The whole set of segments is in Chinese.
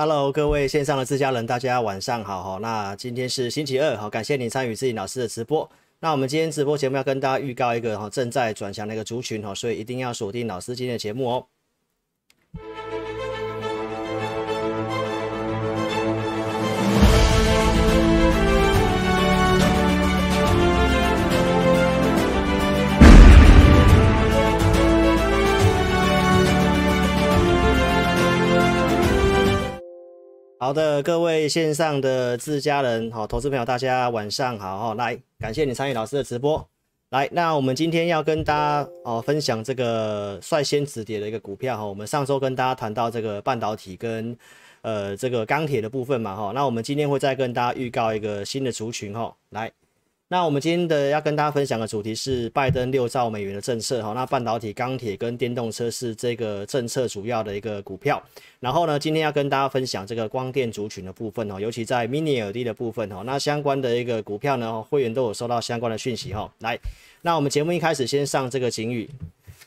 Hello，各位线上的自家人，大家晚上好哈。那今天是星期二，好，感谢您参与自己老师的直播。那我们今天直播节目要跟大家预告一个哈正在转强的一个族群哈，所以一定要锁定老师今天的节目哦。好的，各位线上的自家人，好，投资朋友，大家晚上好哈。来，感谢你参与老师的直播。来，那我们今天要跟大家哦分享这个率先止跌的一个股票哈。我们上周跟大家谈到这个半导体跟呃这个钢铁的部分嘛哈。那我们今天会再跟大家预告一个新的族群哈。来。那我们今天的要跟大家分享的主题是拜登六兆美元的政策哈，那半导体、钢铁跟电动车是这个政策主要的一个股票。然后呢，今天要跟大家分享这个光电族群的部分哦，尤其在 Mini LED 的部分哈，那相关的一个股票呢，会员都有收到相关的讯息哈。来，那我们节目一开始先上这个警语。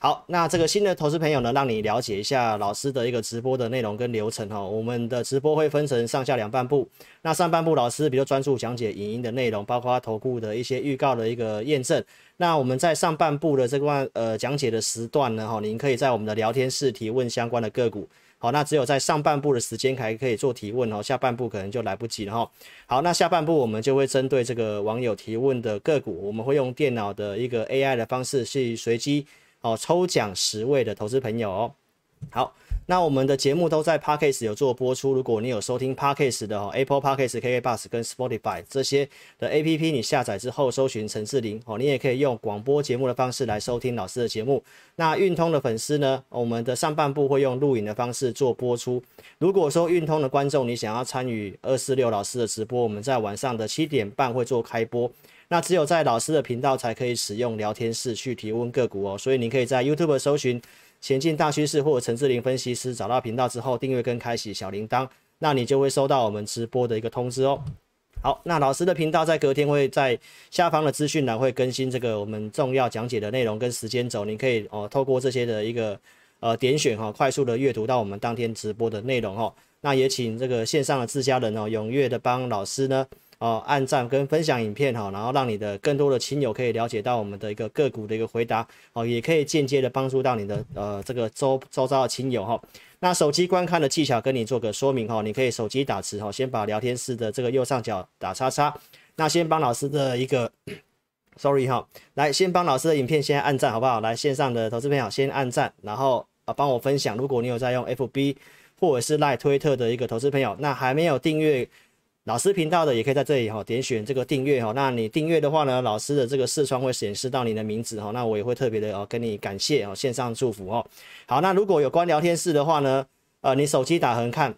好，那这个新的投资朋友呢，让你了解一下老师的一个直播的内容跟流程哈。我们的直播会分成上下两半部，那上半部老师比较专注讲解影音的内容，包括投顾的一些预告的一个验证。那我们在上半部的这段呃讲解的时段呢，哈，您可以在我们的聊天室提问相关的个股。好，那只有在上半部的时间还可以做提问哦，下半部可能就来不及了哈。好，那下半部我们就会针对这个网友提问的个股，我们会用电脑的一个 AI 的方式去随机。哦，抽奖十位的投资朋友哦。好，那我们的节目都在 Podcast 有做播出。如果你有收听 Podcast 的哦，Apple Podcast、KK Bus 跟 Spotify 这些的 APP，你下载之后搜寻陈志玲哦，你也可以用广播节目的方式来收听老师的节目。那运通的粉丝呢，我们的上半部会用录影的方式做播出。如果说运通的观众你想要参与二四六老师的直播，我们在晚上的七点半会做开播。那只有在老师的频道才可以使用聊天室去提问个股哦，所以你可以在 YouTube 搜寻前进大趋势或者陈志霖分析师，找到频道之后订阅跟开启小铃铛，那你就会收到我们直播的一个通知哦。好，那老师的频道在隔天会在下方的资讯栏会更新这个我们重要讲解的内容跟时间轴，你可以哦透过这些的一个呃点选哈、哦，快速的阅读到我们当天直播的内容哦。那也请这个线上的自家人哦，踊跃的帮老师呢。哦，按赞跟分享影片哈，然后让你的更多的亲友可以了解到我们的一个个股的一个回答哦，也可以间接的帮助到你的呃这个周周遭的亲友哈。那手机观看的技巧跟你做个说明哈，你可以手机打字哈，先把聊天室的这个右上角打叉叉，那先帮老师的一个，sorry 哈，来先帮老师的影片先按赞好不好？来线上的投资朋友先按赞，然后啊帮我分享。如果你有在用 FB 或者是赖推特的一个投资朋友，那还没有订阅。老师频道的也可以在这里哈，点选这个订阅哈。那你订阅的话呢，老师的这个视窗会显示到你的名字哈。那我也会特别的哦跟你感谢哦，线上祝福哦。好，那如果有关聊天室的话呢，呃，你手机打横看，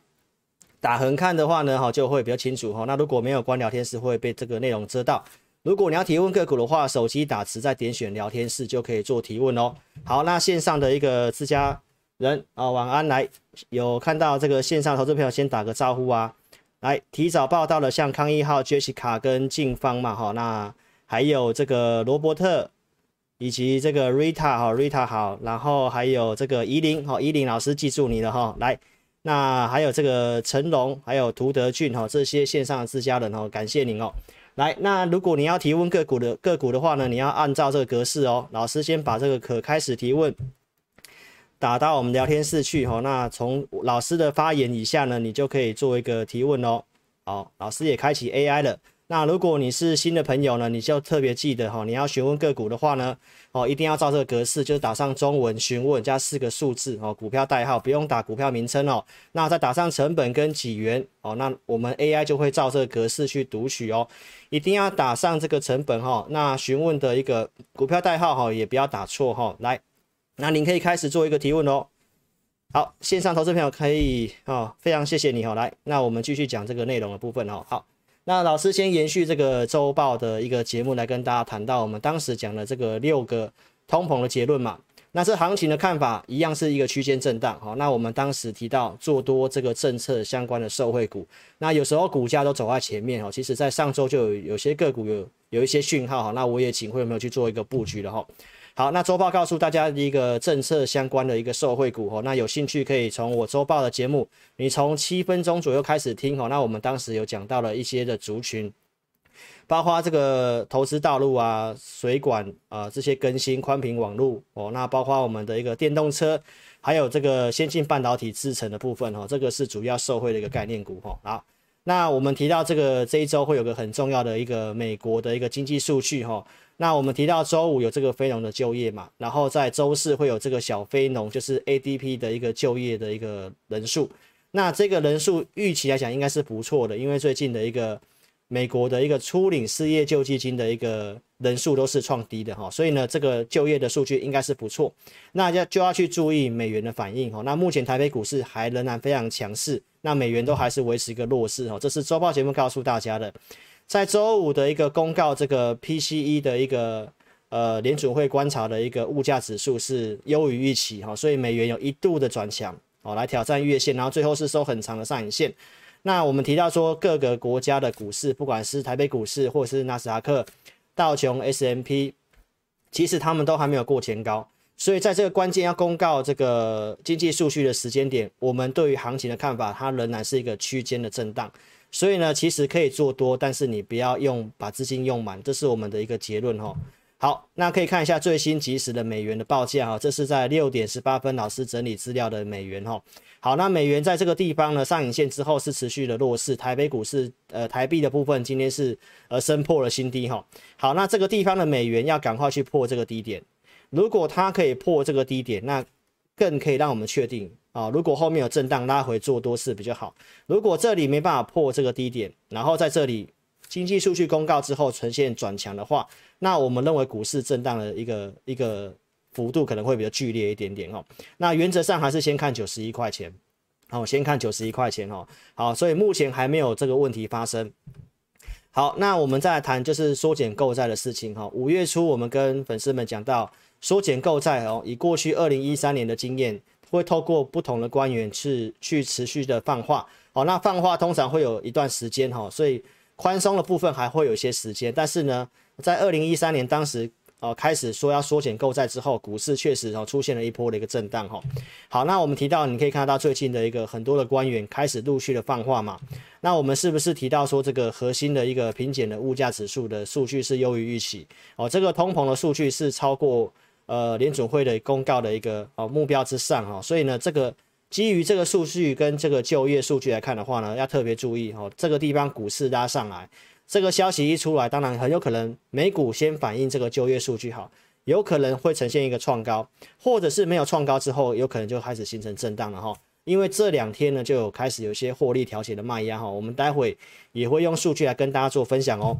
打横看的话呢哈，就会比较清楚哈。那如果没有关聊天室，会被这个内容遮到。如果你要提问个股的话，手机打词再点选聊天室就可以做提问哦。好，那线上的一个自家人啊，晚安来，有看到这个线上投资朋友先打个招呼啊。来提早报到的，像康一号、Jessica 跟静芳嘛，哈，那还有这个罗伯特以及这个 Rita 哈，Rita 好，然后还有这个怡琳哈，怡琳老师记住你了哈，来，那还有这个成龙，还有涂德俊哈，这些线上的自家人哦，感谢您哦。来，那如果你要提问个股的个股的话呢，你要按照这个格式哦，老师先把这个可开始提问。打到我们聊天室去哈，那从老师的发言以下呢，你就可以做一个提问哦。好，老师也开启 AI 了。那如果你是新的朋友呢，你就特别记得哈，你要询问个股的话呢，哦，一定要照这个格式，就是打上中文询问加四个数字哦，股票代号不用打股票名称哦。那再打上成本跟几元哦，那我们 AI 就会照这个格式去读取哦。一定要打上这个成本哈，那询问的一个股票代号哈，也不要打错哈，来。那您可以开始做一个提问哦。好，线上投资朋友可以哦，非常谢谢你哦。来，那我们继续讲这个内容的部分哦。好，那老师先延续这个周报的一个节目来跟大家谈到我们当时讲的这个六个通膨的结论嘛。那这行情的看法一样是一个区间震荡。好，那我们当时提到做多这个政策相关的受惠股，那有时候股价都走在前面哦。其实在上周就有有些个股有有一些讯号哈，那我也请会有没有去做一个布局了哈。好，那周报告诉大家一个政策相关的一个受惠股哦，那有兴趣可以从我周报的节目，你从七分钟左右开始听哦。那我们当时有讲到了一些的族群，包括这个投资道路啊、水管啊、呃、这些更新宽频网络哦，那包括我们的一个电动车，还有这个先进半导体制程的部分哦，这个是主要受惠的一个概念股哦。好。那我们提到这个这一周会有个很重要的一个美国的一个经济数据哈，那我们提到周五有这个非农的就业嘛，然后在周四会有这个小非农，就是 ADP 的一个就业的一个人数，那这个人数预期来讲应该是不错的，因为最近的一个美国的一个初领失业救济金的一个人数都是创低的哈，所以呢这个就业的数据应该是不错，那要就要去注意美元的反应哈，那目前台北股市还仍然非常强势。那美元都还是维持一个弱势哈，这是周报节目告诉大家的。在周五的一个公告，这个 PCE 的一个呃联准会观察的一个物价指数是优于预期哈，所以美元有一度的转强哦，来挑战月线，然后最后是收很长的上影线。那我们提到说各个国家的股市，不管是台北股市或是纳斯达克、道琼、S M P，其实他们都还没有过前高。所以在这个关键要公告这个经济数据的时间点，我们对于行情的看法，它仍然是一个区间的震荡。所以呢，其实可以做多，但是你不要用把资金用满，这是我们的一个结论哈。好，那可以看一下最新即时的美元的报价哈，这是在六点十八分老师整理资料的美元哈。好，那美元在这个地方呢，上影线之后是持续的弱势，台北股市呃台币的部分今天是呃升破了新低哈。好，那这个地方的美元要赶快去破这个低点。如果它可以破这个低点，那更可以让我们确定啊。如果后面有震荡拉回做多是比较好。如果这里没办法破这个低点，然后在这里经济数据公告之后呈现转强的话，那我们认为股市震荡的一个一个幅度可能会比较剧烈一点点哦。那原则上还是先看九十一块钱，好，先看九十一块钱哦。好，所以目前还没有这个问题发生。好，那我们再来谈就是缩减购债的事情哈。五月初我们跟粉丝们讲到。缩减购债哦，以过去二零一三年的经验，会透过不同的官员去去持续的放话哦。那放话通常会有一段时间哈，所以宽松的部分还会有一些时间。但是呢，在二零一三年当时哦开始说要缩减购债之后，股市确实哦出现了一波的一个震荡哈。好，那我们提到你可以看到最近的一个很多的官员开始陆续的放话嘛。那我们是不是提到说这个核心的一个平减的物价指数的数据是优于预期哦？这个通膨的数据是超过。呃，联准会的公告的一个哦目标之上哈，所以呢，这个基于这个数据跟这个就业数据来看的话呢，要特别注意哈，这个地方股市拉上来，这个消息一出来，当然很有可能美股先反映这个就业数据好，有可能会呈现一个创高，或者是没有创高之后，有可能就开始形成震荡了哈，因为这两天呢就有开始有些获利调节的卖压哈，我们待会也会用数据来跟大家做分享哦。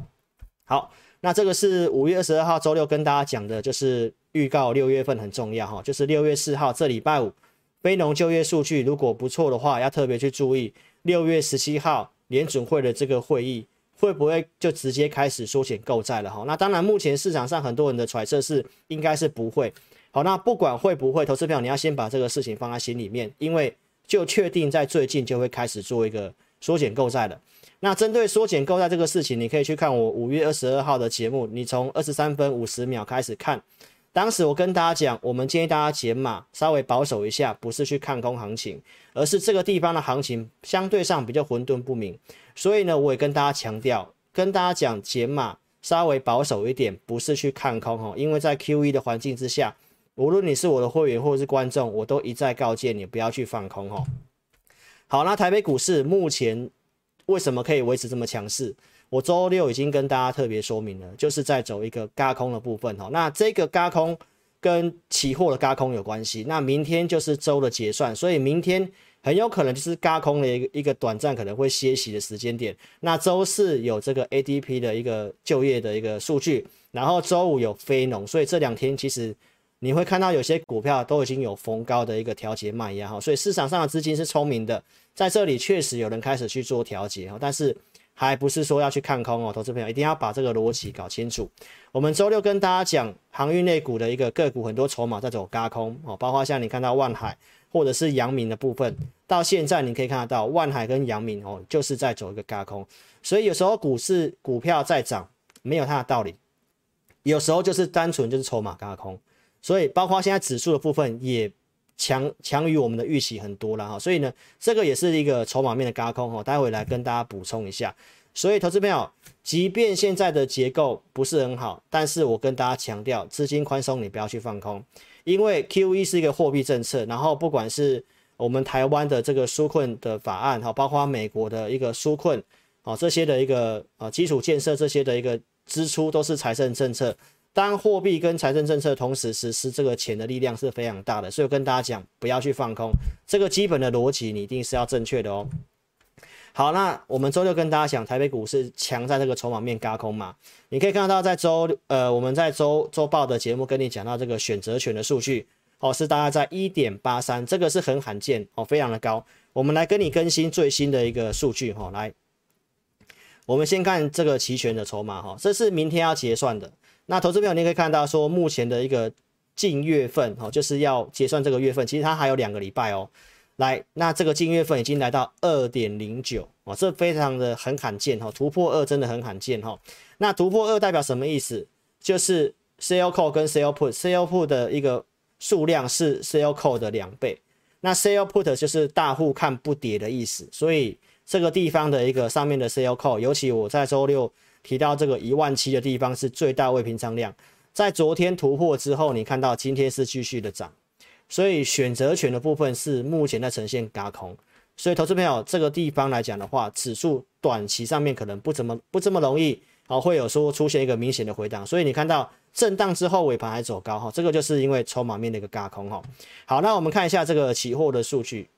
好，那这个是五月二十二号周六跟大家讲的，就是。预告六月份很重要哈，就是六月四号这礼拜五，非农就业数据如果不错的话，要特别去注意六月十七号联准会的这个会议会不会就直接开始缩减购债了哈。那当然，目前市场上很多人的揣测是应该是不会。好，那不管会不会，投资票你要先把这个事情放在心里面，因为就确定在最近就会开始做一个缩减购债了。那针对缩减购债这个事情，你可以去看我五月二十二号的节目，你从二十三分五十秒开始看。当时我跟大家讲，我们建议大家减码，稍微保守一下，不是去看空行情，而是这个地方的行情相对上比较混沌不明。所以呢，我也跟大家强调，跟大家讲减码，稍微保守一点，不是去看空哈。因为在 QE 的环境之下，无论你是我的会员或者是观众，我都一再告诫你不要去放空哈。好，那台北股市目前为什么可以维持这么强势？我周六已经跟大家特别说明了，就是在走一个轧空的部分哈。那这个轧空跟期货的轧空有关系。那明天就是周的结算，所以明天很有可能就是轧空的一个一个短暂可能会歇息的时间点。那周四有这个 ADP 的一个就业的一个数据，然后周五有非农，所以这两天其实你会看到有些股票都已经有逢高的一个调节卖压哈。所以市场上的资金是聪明的，在这里确实有人开始去做调节哈，但是。还不是说要去看空哦，投资朋友一定要把这个逻辑搞清楚。我们周六跟大家讲航运类股的一个个股，很多筹码在走轧空哦，包括像你看到万海或者是阳明的部分，到现在你可以看得到万海跟阳明哦，就是在走一个轧空。所以有时候股市股票在涨，没有它的道理，有时候就是单纯就是筹码轧空。所以包括现在指数的部分也强强于我们的预期很多了哈，所以呢，这个也是一个筹码面的轧空哈，待会来跟大家补充一下。所以投资朋友，即便现在的结构不是很好，但是我跟大家强调，资金宽松你不要去放空，因为 QE 是一个货币政策，然后不管是我们台湾的这个纾困的法案哈，包括美国的一个纾困啊这些的一个啊基础建设这些的一个支出都是财政政策。当货币跟财政政策同时实施，这个钱的力量是非常大的，所以我跟大家讲，不要去放空，这个基本的逻辑你一定是要正确的哦。好，那我们周六跟大家讲，台北股市强在这个筹码面轧空嘛，你可以看到在周呃我们在周周报的节目跟你讲到这个选择权的数据哦，是大概在一点八三，这个是很罕见哦，非常的高。我们来跟你更新最新的一个数据哈、哦，来，我们先看这个期权的筹码哈，这是明天要结算的。那投资朋友，你可以看到说，目前的一个近月份哦，就是要结算这个月份，其实它还有两个礼拜哦。来，那这个近月份已经来到二点零九哦，这非常的很罕见哈，突破二真的很罕见哈。那突破二代表什么意思？就是 sell call 跟 sell put，sell put 的一个数量是 sell call 的两倍，那 sell put 就是大户看不跌的意思，所以这个地方的一个上面的 sell call，尤其我在周六。提到这个一万七的地方是最大未平仓量，在昨天突破之后，你看到今天是继续的涨，所以选择权的部分是目前在呈现轧空，所以投资朋友这个地方来讲的话，指数短期上面可能不怎么不这么容易啊，会有说出现一个明显的回档，所以你看到震荡之后尾盘还走高哈，这个就是因为筹码面的一个轧空哈。好，那我们看一下这个期货的数据，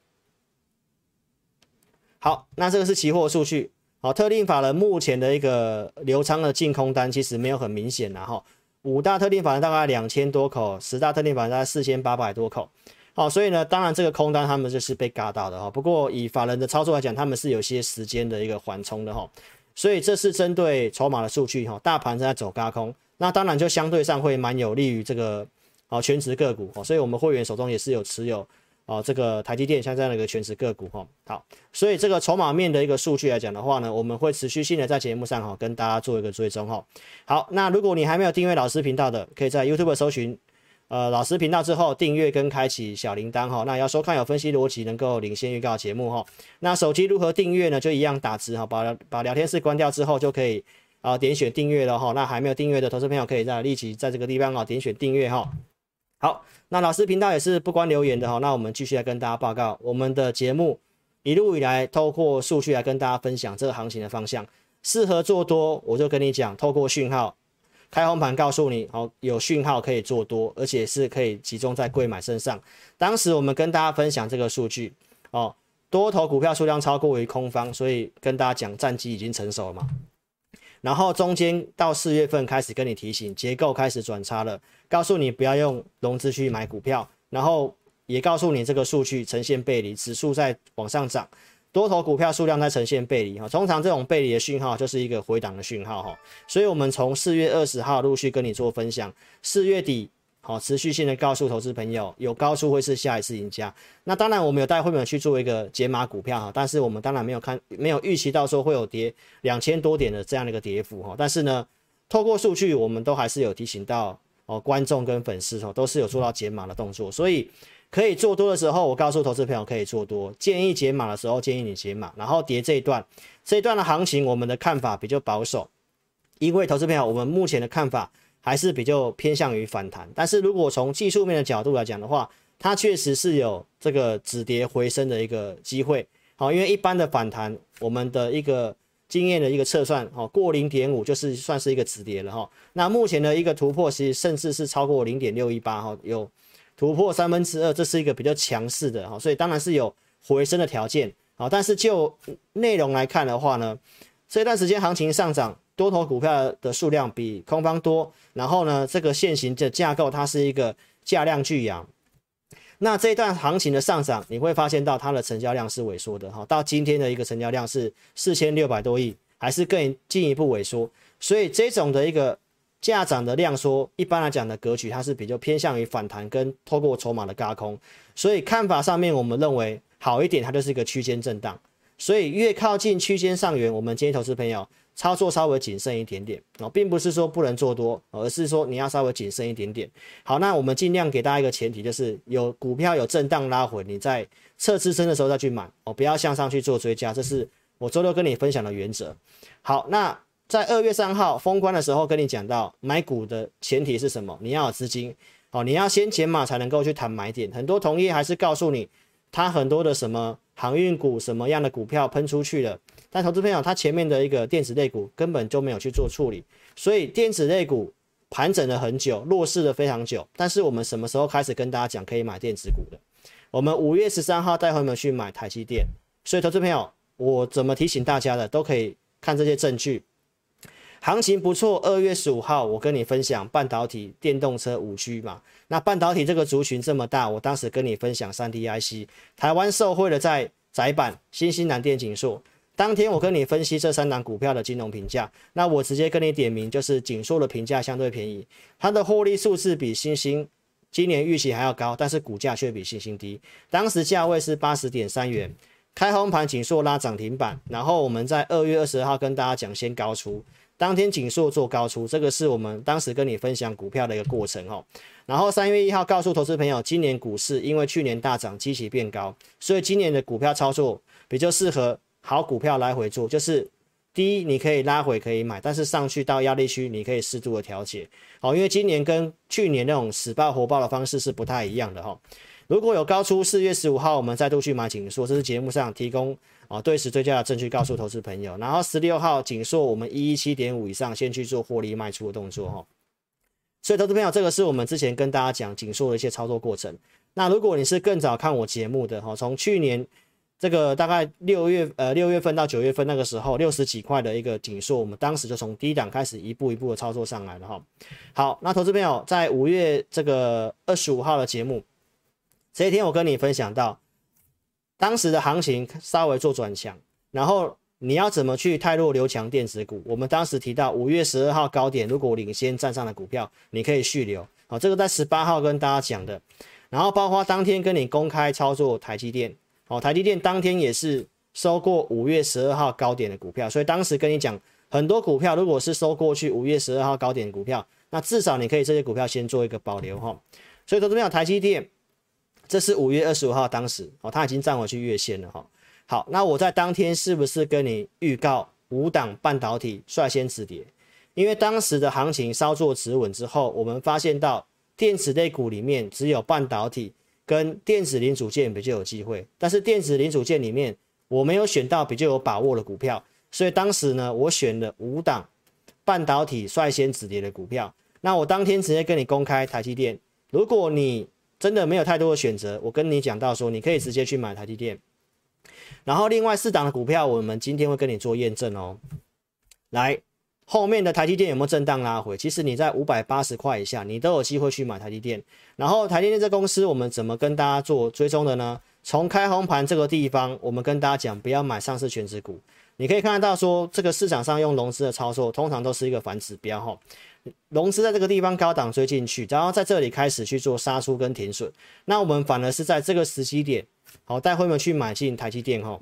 好，那这个是期货数据。好，特定法人目前的一个留仓的净空单其实没有很明显，然后五大特定法人大概两千多口，十大特定法人大概四千八百多口。好，所以呢，当然这个空单他们就是被嘎到的哈。不过以法人的操作来讲，他们是有些时间的一个缓冲的哈。所以这是针对筹码的数据哈，大盘正在走嘎空，那当然就相对上会蛮有利于这个哦权值个股哦。所以我们会员手中也是有持有。哦，这个台积电像这样的一个全值个股哈，好，所以这个筹码面的一个数据来讲的话呢，我们会持续性的在节目上哈跟大家做一个追踪哈。好，那如果你还没有订阅老师频道的，可以在 YouTube 搜寻呃老师频道之后订阅跟开启小铃铛哈。那要收看有分析逻辑能够领先预告节目哈。那手机如何订阅呢？就一样打字哈，把把聊天室关掉之后就可以啊点选订阅了哈。那还没有订阅的投资朋友可以在立即在这个地方啊点选订阅哈。好。那老师频道也是不关留言的哈，那我们继续来跟大家报告我们的节目一路以来透过数据来跟大家分享这个行情的方向，适合做多我就跟你讲，透过讯号开红盘告诉你，好有讯号可以做多，而且是可以集中在柜买身上。当时我们跟大家分享这个数据哦，多头股票数量超过于空方，所以跟大家讲战机已经成熟了嘛。然后中间到四月份开始跟你提醒，结构开始转差了，告诉你不要用融资去买股票，然后也告诉你这个数据呈现背离，指数在往上涨，多头股票数量在呈现背离哈，通常这种背离的讯号就是一个回档的讯号哈，所以我们从四月二十号陆续跟你做分享，四月底。好，持续性的告诉投资朋友，有高出会是下一次赢家。那当然，我们有带会员去做一个解码股票哈，但是我们当然没有看，没有预期到说会有跌两千多点的这样的一个跌幅哈。但是呢，透过数据，我们都还是有提醒到哦，观众跟粉丝哦，都是有做到解码的动作，所以可以做多的时候，我告诉投资朋友可以做多，建议解码的时候建议你解码，然后跌这一段，这一段的行情，我们的看法比较保守，因为投资朋友，我们目前的看法。还是比较偏向于反弹，但是如果从技术面的角度来讲的话，它确实是有这个止跌回升的一个机会。好，因为一般的反弹，我们的一个经验的一个测算，哦，过零点五就是算是一个止跌了哈。那目前的一个突破，其实甚至是超过零点六一八哈，有突破三分之二，这是一个比较强势的哈，所以当然是有回升的条件。好，但是就内容来看的话呢，这段时间行情上涨。多头股票的数量比空方多，然后呢，这个线形的架构它是一个价量巨扬。那这一段行情的上涨，你会发现到它的成交量是萎缩的哈，到今天的一个成交量是四千六百多亿，还是更进一步萎缩。所以这种的一个价涨的量缩，一般来讲的格局它是比较偏向于反弹跟透过筹码的轧空。所以看法上面，我们认为好一点，它就是一个区间震荡。所以越靠近区间上缘，我们建议投资朋友。操作稍微谨慎一点点哦，并不是说不能做多，而是说你要稍微谨慎一点点。好，那我们尽量给大家一个前提，就是有股票有震荡拉回，你在测支撑的时候再去买哦，不要向上去做追加。这是我周六跟你分享的原则。好，那在二月三号封关的时候跟你讲到买股的前提是什么？你要有资金哦，你要先减码才能够去谈买点。很多同业还是告诉你，他很多的什么航运股什么样的股票喷出去了。但投资朋友，他前面的一个电子类股根本就没有去做处理，所以电子类股盘整了很久，弱势了非常久。但是我们什么时候开始跟大家讲可以买电子股的？我们五月十三号带朋友们去买台积电。所以投资朋友，我怎么提醒大家的，都可以看这些证据。行情不错，二月十五号我跟你分享半导体、电动车、五 G 嘛。那半导体这个族群这么大，我当时跟你分享三 D IC，台湾受惠的在窄板、新兴、南电、景硕。当天我跟你分析这三档股票的金融评价，那我直接跟你点名，就是景硕的评价相对便宜，它的获利数字比新兴今年预期还要高，但是股价却比新兴低。当时价位是八十点三元，开红盘景硕拉涨停板，然后我们在二月二十二号跟大家讲先高出，当天景硕做高出，这个是我们当时跟你分享股票的一个过程哦。然后三月一号告诉投资朋友，今年股市因为去年大涨，基期变高，所以今年的股票操作比较适合。好股票来回做，就是第一，你可以拉回可以买，但是上去到压力区，你可以适度的调节。好，因为今年跟去年那种死抱活爆的方式是不太一样的哈。如果有高出四月十五号，我们再度去买景硕，这是节目上提供啊对时对价的证据，告诉投资朋友。然后十六号景硕，我们一一七点五以上先去做获利卖出的动作哈。所以投资朋友，这个是我们之前跟大家讲景硕的一些操作过程。那如果你是更早看我节目的哈，从去年。这个大概六月呃六月份到九月份那个时候六十几块的一个紧缩，我们当时就从低档开始一步一步的操作上来了哈。好，那投资朋友在五月这个二十五号的节目，这一天我跟你分享到，当时的行情稍微做转强，然后你要怎么去汰弱留强电子股？我们当时提到五月十二号高点，如果领先站上的股票，你可以续留。好，这个在十八号跟大家讲的，然后包括当天跟你公开操作台积电。哦，台积电当天也是收过五月十二号高点的股票，所以当时跟你讲，很多股票如果是收过去五月十二号高点的股票，那至少你可以这些股票先做一个保留哈。所以投资朋，台积电这是五月二十五号当时哦，它已经站回去月线了哈。好，那我在当天是不是跟你预告五档半导体率先止跌？因为当时的行情稍作止稳之后，我们发现到电子类股里面只有半导体。跟电子零组件比较有机会，但是电子零组件里面我没有选到比较有把握的股票，所以当时呢，我选了五档半导体率先止跌的股票。那我当天直接跟你公开台积电，如果你真的没有太多的选择，我跟你讲到说，你可以直接去买台积电。然后另外四档的股票，我们今天会跟你做验证哦，来。后面的台积电有没有震荡拉回？其实你在五百八十块以下，你都有机会去买台积电。然后台积电这公司，我们怎么跟大家做追踪的呢？从开红盘这个地方，我们跟大家讲，不要买上市权值股。你可以看得到说，这个市场上用融资的操作，通常都是一个反指标哈。融资在这个地方高档追进去，然后在这里开始去做杀出跟停损。那我们反而是在这个时机点，好带会员去买进台积电哈。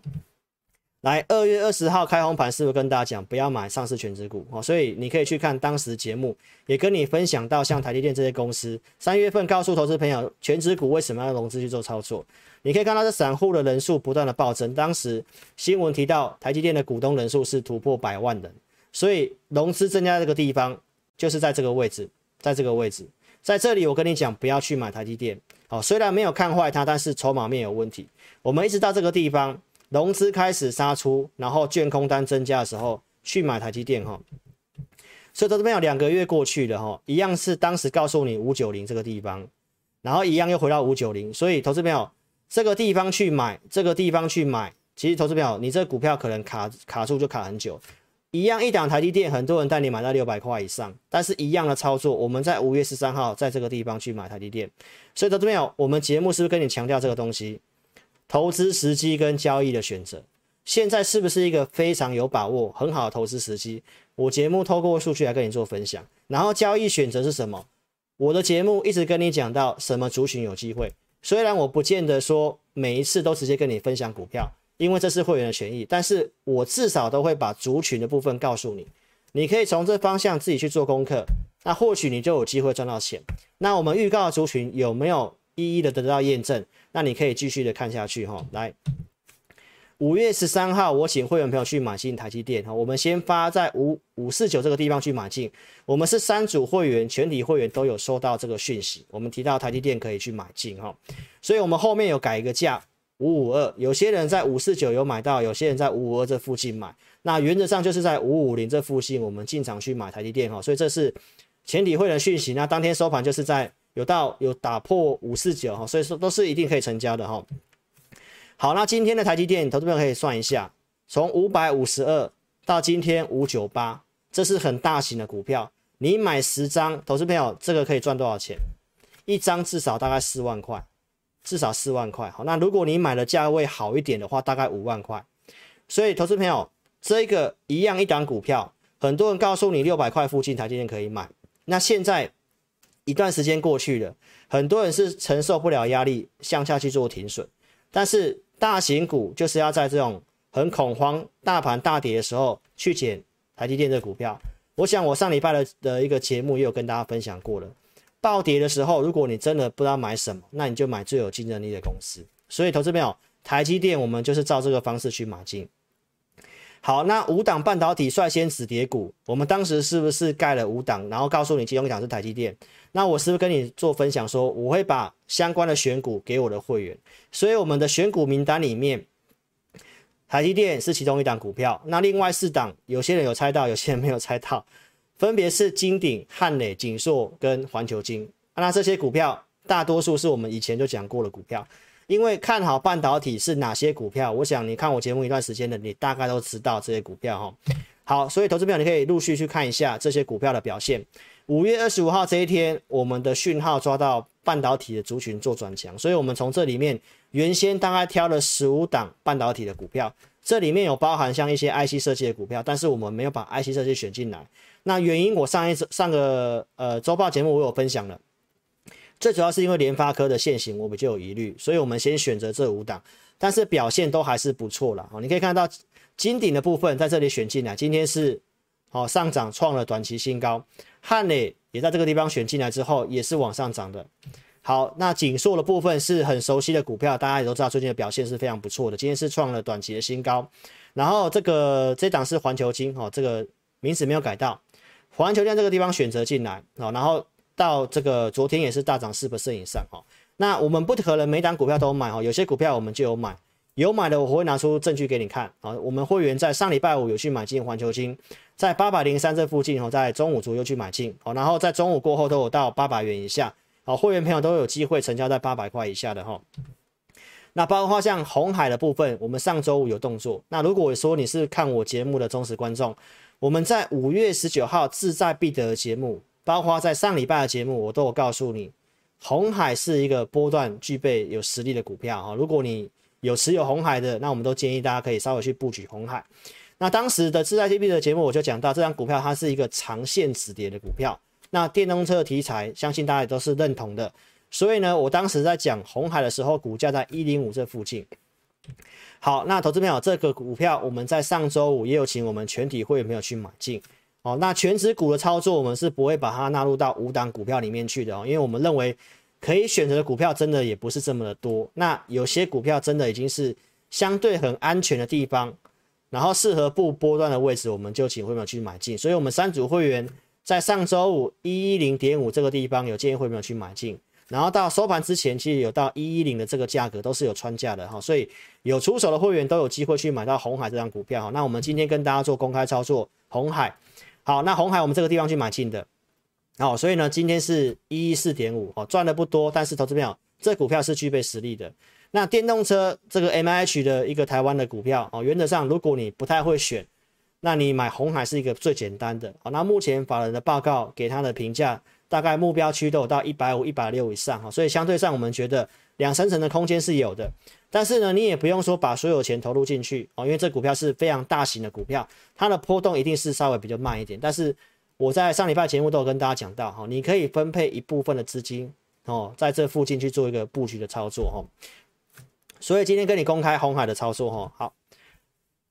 来，二月二十号开红盘，是不是跟大家讲不要买上市权值股？哦，所以你可以去看当时节目，也跟你分享到像台积电这些公司，三月份告诉投资朋友，全职股为什么要融资去做操作？你可以看到这散户的人数不断的暴增，当时新闻提到台积电的股东人数是突破百万人，所以融资增加这个地方就是在这个位置，在这个位置，在这里我跟你讲不要去买台积电。哦，虽然没有看坏它，但是筹码面有问题。我们一直到这个地方。融资开始杀出，然后券空单增加的时候去买台积电哈，所以投资朋友两个月过去了哈，一样是当时告诉你五九零这个地方，然后一样又回到五九零，所以投资朋友这个地方去买，这个地方去买，其实投资朋友你这股票可能卡卡住就卡很久，一样一档台积电，很多人带你买到六百块以上，但是一样的操作，我们在五月十三号在这个地方去买台积电，所以投资朋友，我们节目是不是跟你强调这个东西？投资时机跟交易的选择，现在是不是一个非常有把握、很好的投资时机？我节目透过数据来跟你做分享，然后交易选择是什么？我的节目一直跟你讲到什么族群有机会，虽然我不见得说每一次都直接跟你分享股票，因为这是会员的权益。但是我至少都会把族群的部分告诉你，你可以从这方向自己去做功课，那或许你就有机会赚到钱。那我们预告的族群有没有一一的得到验证？那你可以继续的看下去哈。来，五月十三号，我请会员朋友去买进台积电哈。我们先发在五五四九这个地方去买进。我们是三组会员，全体会员都有收到这个讯息。我们提到台积电可以去买进哈，所以我们后面有改一个价五五二。有些人在五四九有买到，有些人在五五二这附近买。那原则上就是在五五零这附近，我们进场去买台积电哈。所以这是全体会员讯息。那当天收盘就是在。有到有打破五四九哈，所以说都是一定可以成交的哈。好，那今天的台积电，投资朋友可以算一下，从五百五十二到今天五九八，这是很大型的股票。你买十张，投资朋友这个可以赚多少钱？一张至少大概四万块，至少四万块。好，那如果你买的价位好一点的话，大概五万块。所以投资朋友，这个一样一档股票，很多人告诉你六百块附近台积电可以买，那现在。一段时间过去了，很多人是承受不了压力向下去做停损，但是大型股就是要在这种很恐慌、大盘大跌的时候去捡台积电这股票。我想我上礼拜的的一个节目也有跟大家分享过了，暴跌的时候，如果你真的不知道买什么，那你就买最有竞争力的公司。所以投资朋友，台积电我们就是照这个方式去买进。好，那五档半导体率先止跌股，我们当时是不是盖了五档，然后告诉你其中一档是台积电？那我是不是跟你做分享说，我会把相关的选股给我的会员，所以我们的选股名单里面，台积电是其中一档股票。那另外四档，有些人有猜到，有些人没有猜到，分别是金鼎、汉磊、景硕跟环球晶。那这些股票大多数是我们以前就讲过的股票，因为看好半导体是哪些股票，我想你看我节目一段时间的，你大概都知道这些股票哈。好，所以投资朋友你可以陆续去看一下这些股票的表现。五月二十五号这一天，我们的讯号抓到半导体的族群做转强，所以我们从这里面原先大概挑了十五档半导体的股票，这里面有包含像一些 IC 设计的股票，但是我们没有把 IC 设计选进来。那原因我上一次上个呃周报节目我有分享了，最主要是因为联发科的线型我比较有疑虑，所以我们先选择这五档，但是表现都还是不错了。哦，你可以看到金鼎的部分在这里选进来，今天是哦上涨创了短期新高。汉磊也在这个地方选进来之后，也是往上涨的。好，那景硕的部分是很熟悉的股票，大家也都知道，最近的表现是非常不错的。今天是创了短期的新高。然后这个这档是环球晶，哦，这个名字没有改到。环球在这个地方选择进来，哦，然后到这个昨天也是大涨四%以上，哦。那我们不可能每档股票都买，哦，有些股票我们就有买。有买的我会拿出证据给你看啊！我们会员在上礼拜五有去买进环球晶，在八百零三这附近哦，在中午左右去买进哦，然后在中午过后都有到八百元以下，好，会员朋友都有机会成交在八百块以下的哈。那包括像红海的部分，我们上周五有动作。那如果说你是看我节目的忠实观众，我们在五月十九号志在必得的节目，包括在上礼拜的节目，我都有告诉你，红海是一个波段具备有实力的股票哈。如果你有持有红海的，那我们都建议大家可以稍微去布局红海。那当时的自在必得的节目，我就讲到这张股票它是一个长线止跌的股票。那电动车的题材，相信大家也都是认同的。所以呢，我当时在讲红海的时候，股价在一零五这附近。好，那投资朋友，这个股票我们在上周五也有请我们全体会员朋友去买进。哦，那全值股的操作，我们是不会把它纳入到五档股票里面去的哦，因为我们认为。可以选择的股票真的也不是这么的多，那有些股票真的已经是相对很安全的地方，然后适合布波段的位置，我们就请会员去买进。所以，我们三组会员在上周五一一零点五这个地方有建议会员去买进，然后到收盘之前其实有到一一零的这个价格都是有穿价的哈，所以有出手的会员都有机会去买到红海这张股票哈。那我们今天跟大家做公开操作，红海，好，那红海我们这个地方去买进的。好、所以呢，今天是一一四点五哦，赚的不多，但是投资票这股票是具备实力的。那电动车这个 M I H 的一个台湾的股票哦，原则上如果你不太会选，那你买红海是一个最简单的。好、那目前法人的报告给他的评价，大概目标区都有到一百五、一百六以上哈、所以相对上我们觉得两三成的空间是有的。但是呢，你也不用说把所有钱投入进去哦，因为这股票是非常大型的股票，它的波动一定是稍微比较慢一点，但是。我在上礼拜节目都有跟大家讲到哈，你可以分配一部分的资金哦，在这附近去做一个布局的操作哈。所以今天跟你公开红海的操作哈，好，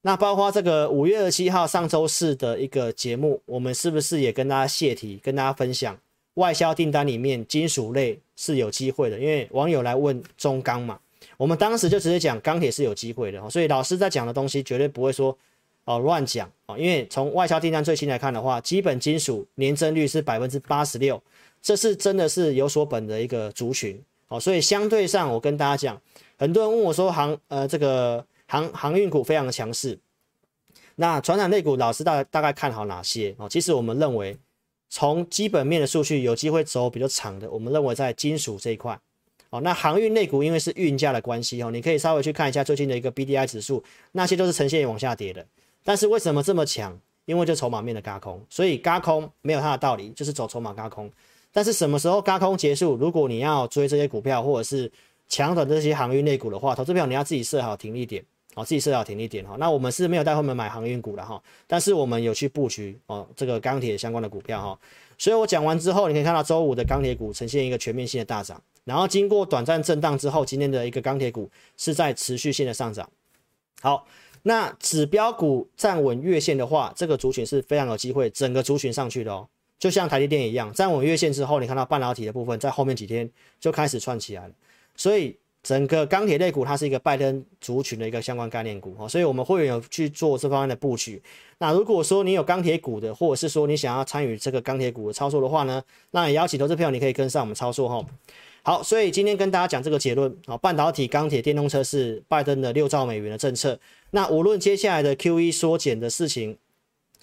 那包括这个五月二十七号上周四的一个节目，我们是不是也跟大家泄题，跟大家分享外销订单里面金属类是有机会的？因为网友来问中钢嘛，我们当时就直接讲钢铁是有机会的，所以老师在讲的东西绝对不会说哦乱讲啊，因为从外销订单最新来看的话，基本金属年增率是百分之八十六，这是真的是有所本的一个族群，哦，所以相对上我跟大家讲。很多人问我说航，呃这个航航运股非常的强势，那传产类股老师大大概看好哪些哦？其实我们认为，从基本面的数据有机会走比较长的，我们认为在金属这一块哦。那航运类股因为是运价的关系哦，你可以稍微去看一下最近的一个 BDI 指数，那些都是呈现往下跌的。但是为什么这么强？因为就筹码面的轧空，所以轧空没有它的道理，就是走筹码轧空。但是什么时候轧空结束？如果你要追这些股票或者是抢短这些航运类股的话，投资票你要自己设好停利点，哦，自己设好停利点哈。那我们是没有带后面买航运股的哈，但是我们有去布局哦这个钢铁相关的股票哈。所以我讲完之后，你可以看到周五的钢铁股呈现一个全面性的大涨，然后经过短暂震荡之后，今天的一个钢铁股是在持续性的上涨。好，那指标股站稳月线的话，这个族群是非常有机会整个族群上去的哦，就像台积电一样，站稳月线之后，你看到半导体的部分在后面几天就开始串起来了。所以整个钢铁类股它是一个拜登族群的一个相关概念股哈，所以我们会有去做这方面的布局。那如果说你有钢铁股的，或者是说你想要参与这个钢铁股的操作的话呢，那也邀请投资朋友你可以跟上我们操作哈。好，所以今天跟大家讲这个结论啊，半导体、钢铁、电动车是拜登的六兆美元的政策。那无论接下来的 QE 缩减的事情，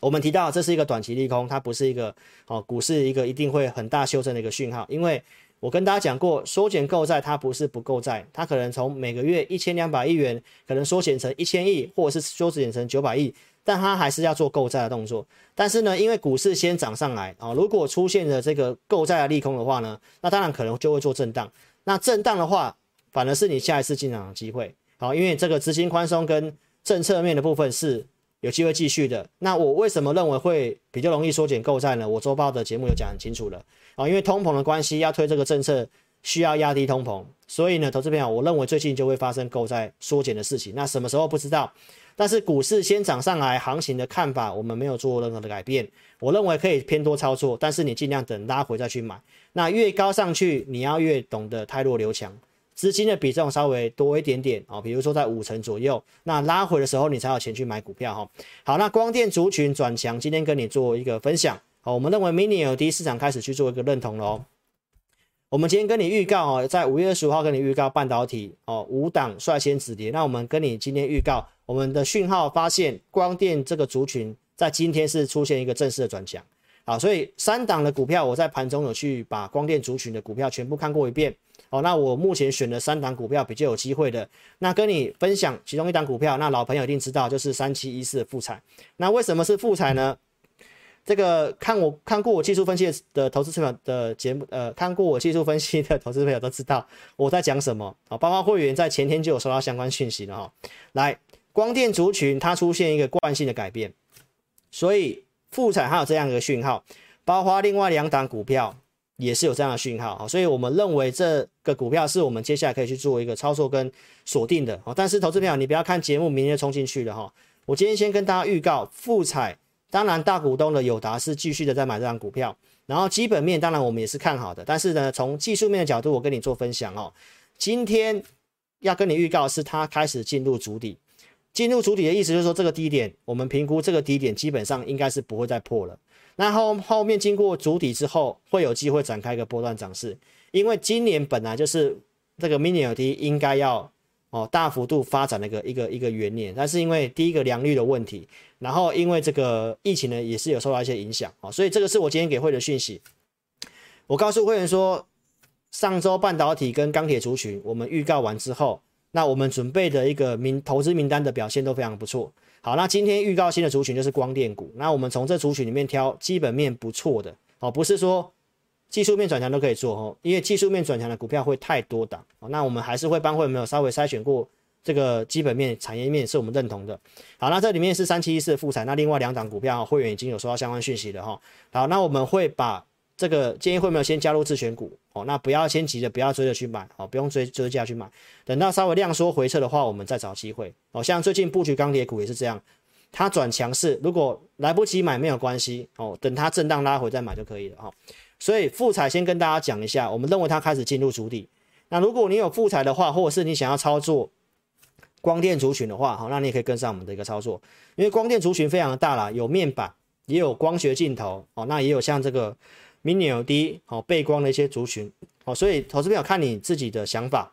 我们提到这是一个短期利空，它不是一个哦股市一个一定会很大修正的一个讯号，因为。我跟大家讲过，缩减购债它不是不购债，它可能从每个月一千两百亿元，可能缩减成一千亿，或者是缩减成九百亿，但它还是要做购债的动作。但是呢，因为股市先涨上来啊，如果出现了这个购债的利空的话呢，那当然可能就会做震荡。那震荡的话，反而是你下一次进场的机会。好，因为这个资金宽松跟政策面的部分是有机会继续的。那我为什么认为会比较容易缩减购债呢？我周报的节目有讲很清楚了。啊，因为通膨的关系，要推这个政策需要压低通膨，所以呢，投资朋友，我认为最近就会发生购债缩减的事情。那什么时候不知道？但是股市先涨上来，行情的看法我们没有做任何的改变。我认为可以偏多操作，但是你尽量等拉回再去买。那越高上去，你要越懂得太弱留强，资金的比重稍微多一点点啊，比如说在五成左右。那拉回的时候，你才有钱去买股票哈。好，那光电族群转强，今天跟你做一个分享。好，我们认为 Mini LED 市场开始去做一个认同了哦。我们今天跟你预告哦，在五月二十五号跟你预告半导体哦，五档率先止跌。那我们跟你今天预告，我们的讯号发现光电这个族群在今天是出现一个正式的转强。好，所以三档的股票我在盘中有去把光电族群的股票全部看过一遍。哦，那我目前选了三档股票比较有机会的，那跟你分享其中一档股票，那老朋友一定知道就是三七一四的富采。那为什么是富采呢？这个看我看过我技术分析的投资朋友的节目，呃，看过我技术分析的投资朋友都知道我在讲什么啊。包括会员在前天就有收到相关讯息了哈。来，光电族群它出现一个惯性的改变，所以富采还有这样一个讯号，包括另外两档股票也是有这样的讯号啊。所以我们认为这个股票是我们接下来可以去做一个操作跟锁定的啊。但是投资朋友你不要看节目明天冲进去了哈。我今天先跟大家预告富彩。当然，大股东的友达是继续的在买这张股票，然后基本面当然我们也是看好的，但是呢，从技术面的角度，我跟你做分享哦。今天要跟你预告是它开始进入主底，进入主底的意思就是说这个低点，我们评估这个低点基本上应该是不会再破了。那后后面经过主底之后，会有机会展开一个波段涨势，因为今年本来就是这个 Mini LED 应该要。哦，大幅度发展的一个一个一个元年，但是因为第一个良率的问题，然后因为这个疫情呢，也是有受到一些影响啊，所以这个是我今天给会的讯息。我告诉会员说，上周半导体跟钢铁族群，我们预告完之后，那我们准备的一个名投资名单的表现都非常不错。好，那今天预告新的族群就是光电股，那我们从这族群里面挑基本面不错的，哦，不是说。技术面转强都可以做哦，因为技术面转强的股票会太多档哦。那我们还是会帮会员没有稍微筛选过这个基本面、产业面是我们认同的。好，那这里面是三七一四的富采，那另外两档股票会员已经有收到相关讯息的哈。好，那我们会把这个建议会没有先加入自选股哦，那不要先急着不要追着去买哦，不用追追价去买，等到稍微量缩回撤的话，我们再找机会哦。像最近布局钢铁股也是这样，它转强势，如果来不及买没有关系哦，等它震荡拉回再买就可以了哈。所以富采先跟大家讲一下，我们认为它开始进入主底。那如果你有富采的话，或者是你想要操作光电族群的话，好，那你也可以跟上我们的一个操作，因为光电族群非常的大啦，有面板，也有光学镜头哦，那也有像这个。Mini LED 好背光的一些族群哦，所以投资朋友看你自己的想法。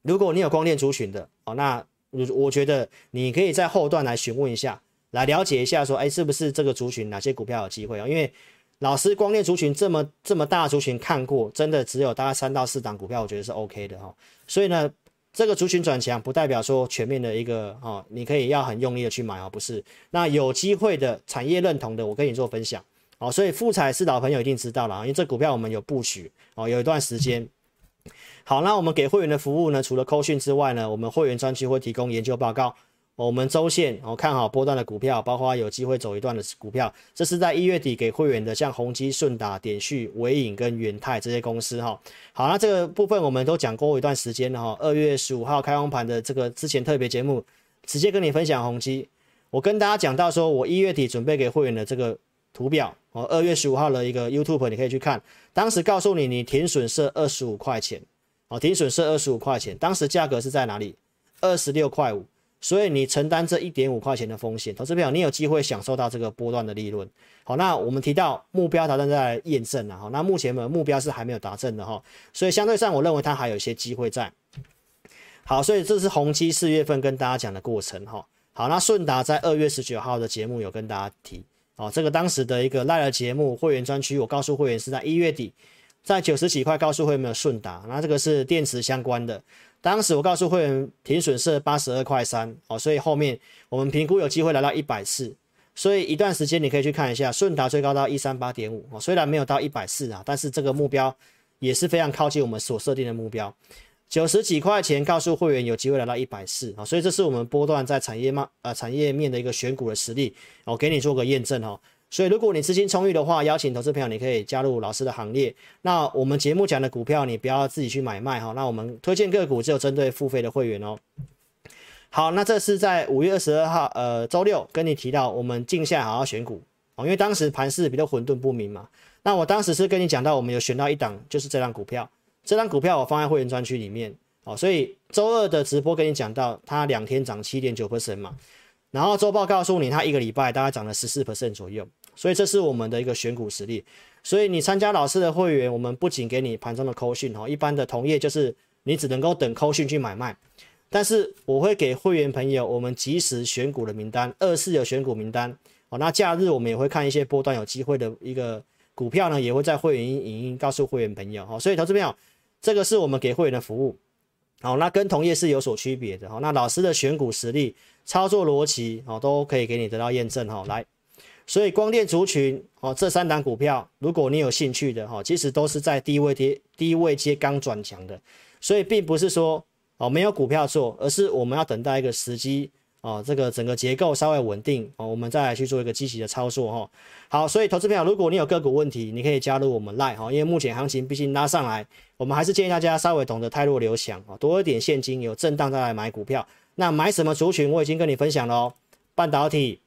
如果你有光电族群的哦，那我我觉得你可以在后段来询问一下，来了解一下说，哎，是不是这个族群哪些股票有机会啊？因为老师光电族群这么这么大的族群看过，真的只有大概三到四档股票，我觉得是 OK 的哈。所以呢，这个族群转强不代表说全面的一个哦，你可以要很用力的去买哦，不是。那有机会的产业认同的，我跟你做分享。哦，所以富采是老朋友一定知道了啊，因为这股票我们有布局哦，有一段时间。好，那我们给会员的服务呢，除了扣讯之外呢，我们会员专区会提供研究报告。我们周线哦看好波段的股票，包括有机会走一段的股票，这是在一月底给会员的，像宏基、顺达、点序、纬颖跟元泰这些公司哈。好，那这个部分我们都讲过一段时间了哈。二月十五号开红盘的这个之前特别节目，直接跟你分享宏基。我跟大家讲到说，我一月底准备给会员的这个。图表哦，二月十五号的一个 YouTube 你可以去看，当时告诉你你停损设二十五块钱哦，停损设二十五块钱，当时价格是在哪里？二十六块五，所以你承担这一点五块钱的风险，投资朋友你有机会享受到这个波段的利润。好，那我们提到目标达成在验证了哈，那目前的目标是还没有达成的哈，所以相对上我认为它还有一些机会在。好，所以这是宏基四月份跟大家讲的过程哈。好，那顺达在二月十九号的节目有跟大家提。哦，这个当时的一个赖的节目会员专区，我告诉会员是在一月底，在九十几块告诉会员没有顺达，那这个是电池相关的。当时我告诉会员停损是八十二块三，哦，所以后面我们评估有机会来到一百四，所以一段时间你可以去看一下顺达最高到一三八点五，哦，虽然没有到一百四啊，但是这个目标也是非常靠近我们所设定的目标。九十几块钱告诉会员有机会来到一百四啊，所以这是我们波段在产业面呃产业面的一个选股的实力，我给你做个验证哦。所以如果你资金充裕的话，邀请投资朋友你可以加入老师的行列。那我们节目讲的股票你不要自己去买卖哈，那我们推荐个股只有针对付费的会员哦。好，那这是在五月二十二号呃周六跟你提到我们静下来好好选股哦，因为当时盘势比较混沌不明嘛。那我当时是跟你讲到我们有选到一档就是这档股票。这张股票我放在会员专区里面哦，所以周二的直播跟你讲到，它两天涨七点九 percent 嘛，然后周报告诉你它一个礼拜大概涨了十四 percent 左右，所以这是我们的一个选股实力。所以你参加老师的会员，我们不仅给你盘中的扣讯哦，一般的同业就是你只能够等扣讯去买卖，但是我会给会员朋友我们及时选股的名单，二四有选股名单哦，那假日我们也会看一些波段有机会的一个股票呢，也会在会员影音告诉会员朋友哦，所以投资朋友。这个是我们给会员的服务，好，那跟同业是有所区别的哈。那老师的选股实力、操作逻辑，哦，都可以给你得到验证哈。来，所以光电族群哦，这三档股票，如果你有兴趣的哈，其实都是在低位跌、低位接刚转强的，所以并不是说哦没有股票做，而是我们要等待一个时机。哦，这个整个结构稍微稳定哦，我们再来去做一个积极的操作哈、好，所以投资朋友，如果你有个股问题，你可以加入我们 Line 哈，因为目前行情毕竟拉上来，我们还是建议大家稍微懂得汰弱留强啊，多一点现金，有震荡再来买股票。那买什么族群，我已经跟你分享了哦，半导体，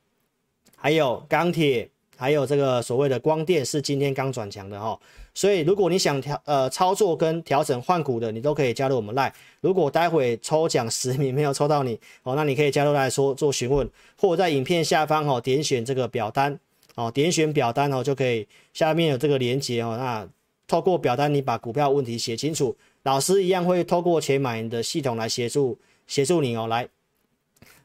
还有钢铁。还有这个所谓的光电是今天刚转强的哈，所以如果你想调呃操作跟调整换股的，你都可以加入我们赖。如果待会抽奖十名没有抽到你哦，那你可以加入来说做询问，或者在影片下方哦点选这个表单哦，点选表单哦就可以，下面有这个连接哦，那透过表单你把股票问题写清楚，老师一样会透过钱买的系统来协助协助你哦。来，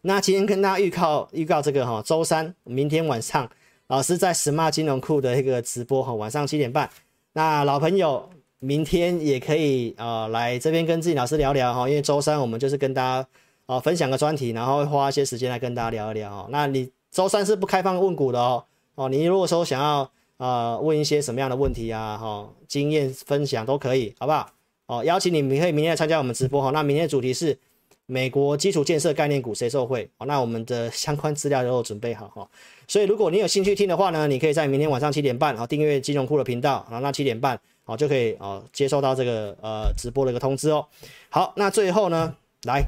那今天跟大家预告预告这个哈，周三明天晚上。老师在 Smart 金融库的一个直播哈，晚上七点半。那老朋友明天也可以啊、呃、来这边跟自己老师聊聊哈，因为周三我们就是跟大家啊、呃、分享个专题，然后花一些时间来跟大家聊一聊哦。那你周三是不开放问股的哦哦，你如果说想要、呃、问一些什么样的问题啊哈，经验分享都可以，好不好？哦，邀请你，你可以明天来参加我们直播哈。那明天的主题是美国基础建设概念股谁受惠？哦，那我们的相关资料都有准备好哈。所以如果你有兴趣听的话呢，你可以在明天晚上七点半啊订阅金融库的频道，然后那七点半哦就可以哦接收到这个呃直播的一个通知哦。好，那最后呢，来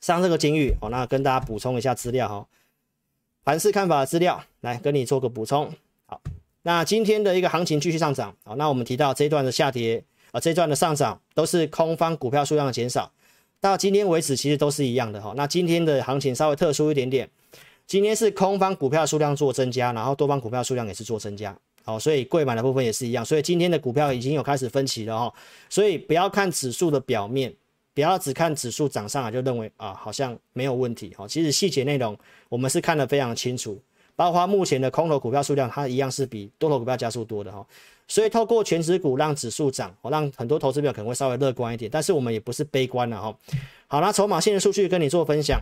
上这个金玉哦，那跟大家补充一下资料哈，盘势看法资料来跟你做个补充。好，那今天的一个行情继续上涨好，那我们提到这一段的下跌啊，这一段的上涨都是空方股票数量的减少。到今天为止，其实都是一样的哈。那今天的行情稍微特殊一点点，今天是空方股票数量做增加，然后多方股票数量也是做增加，好，所以贵买的部分也是一样。所以今天的股票已经有开始分歧了哈。所以不要看指数的表面，不要只看指数涨上来就认为啊好像没有问题哈。其实细节内容我们是看得非常清楚，包括目前的空头股票数量，它一样是比多头股票加速多的哈。所以透过全指股让指数涨，哦，让很多投资者可能会稍微乐观一点，但是我们也不是悲观了哈。好，那筹码线的数据跟你做分享。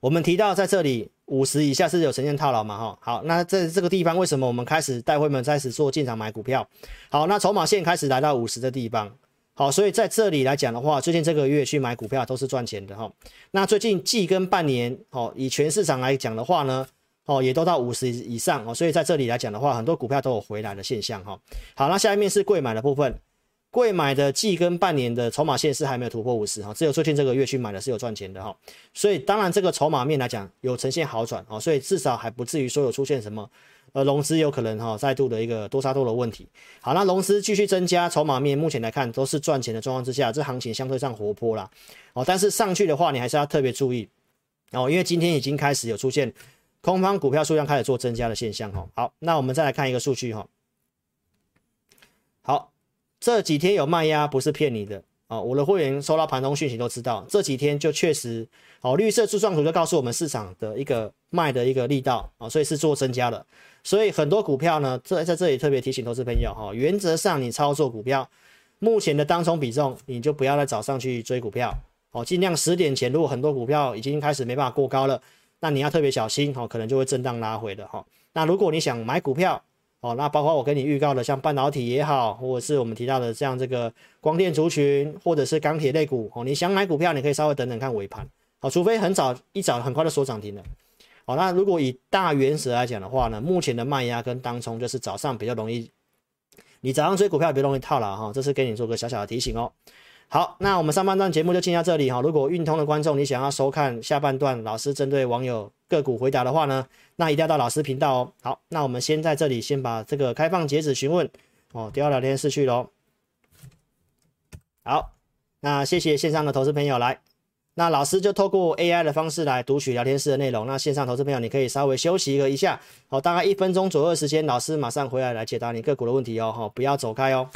我们提到在这里五十以下是有呈现套牢嘛哈。好，那在这个地方为什么我们开始带会们开始做进场买股票？好，那筹码线开始来到五十的地方。好，所以在这里来讲的话，最近这个月去买股票都是赚钱的哈。那最近季跟半年，哦，以全市场来讲的话呢？哦，也都到五十以上哦，所以在这里来讲的话，很多股票都有回来的现象哈。好，那下面是贵买的部分，贵买的季跟半年的筹码线是还没有突破五十哈，只有最近这个月去买的是有赚钱的哈。所以当然这个筹码面来讲有呈现好转哦，所以至少还不至于说有出现什么呃融资有可能哈再度的一个多杀多的问题。好，那融资继续增加，筹码面目前来看都是赚钱的状况之下，这行情相对上活泼啦哦。但是上去的话，你还是要特别注意哦，因为今天已经开始有出现。空方股票数量开始做增加的现象哈，好，那我们再来看一个数据哈，好，这几天有卖压不是骗你的啊，我的会员收到盘中讯息都知道，这几天就确实哦，绿色柱状图就告诉我们市场的一个卖的一个力道啊，所以是做增加的，所以很多股票呢，在在这里特别提醒投资朋友哈，原则上你操作股票，目前的当冲比重你就不要再早上去追股票哦，尽量十点前，如果很多股票已经开始没办法过高了。那你要特别小心哦，可能就会震荡拉回的哈。那如果你想买股票哦，那包括我跟你预告的，像半导体也好，或者是我们提到的像这个光电族群，或者是钢铁类股哦，你想买股票，你可以稍微等等看尾盘哦，除非很早一早很快就锁涨停了。好，那如果以大原则来讲的话呢，目前的卖压跟当冲就是早上比较容易，你早上追股票比较容易套牢哈，这是给你做个小小的提醒哦。好，那我们上半段节目就进到这里哈。如果运通的观众你想要收看下半段老师针对网友个股回答的话呢，那一定要到老师频道哦。好，那我们先在这里先把这个开放截止询问哦，丢到聊天室去喽。好，那谢谢线上的投资朋友来，那老师就透过 AI 的方式来读取聊天室的内容。那线上投资朋友你可以稍微休息一下，好，大概一分钟左右的时间，老师马上回来来解答你个股的问题哦，哈，不要走开哦。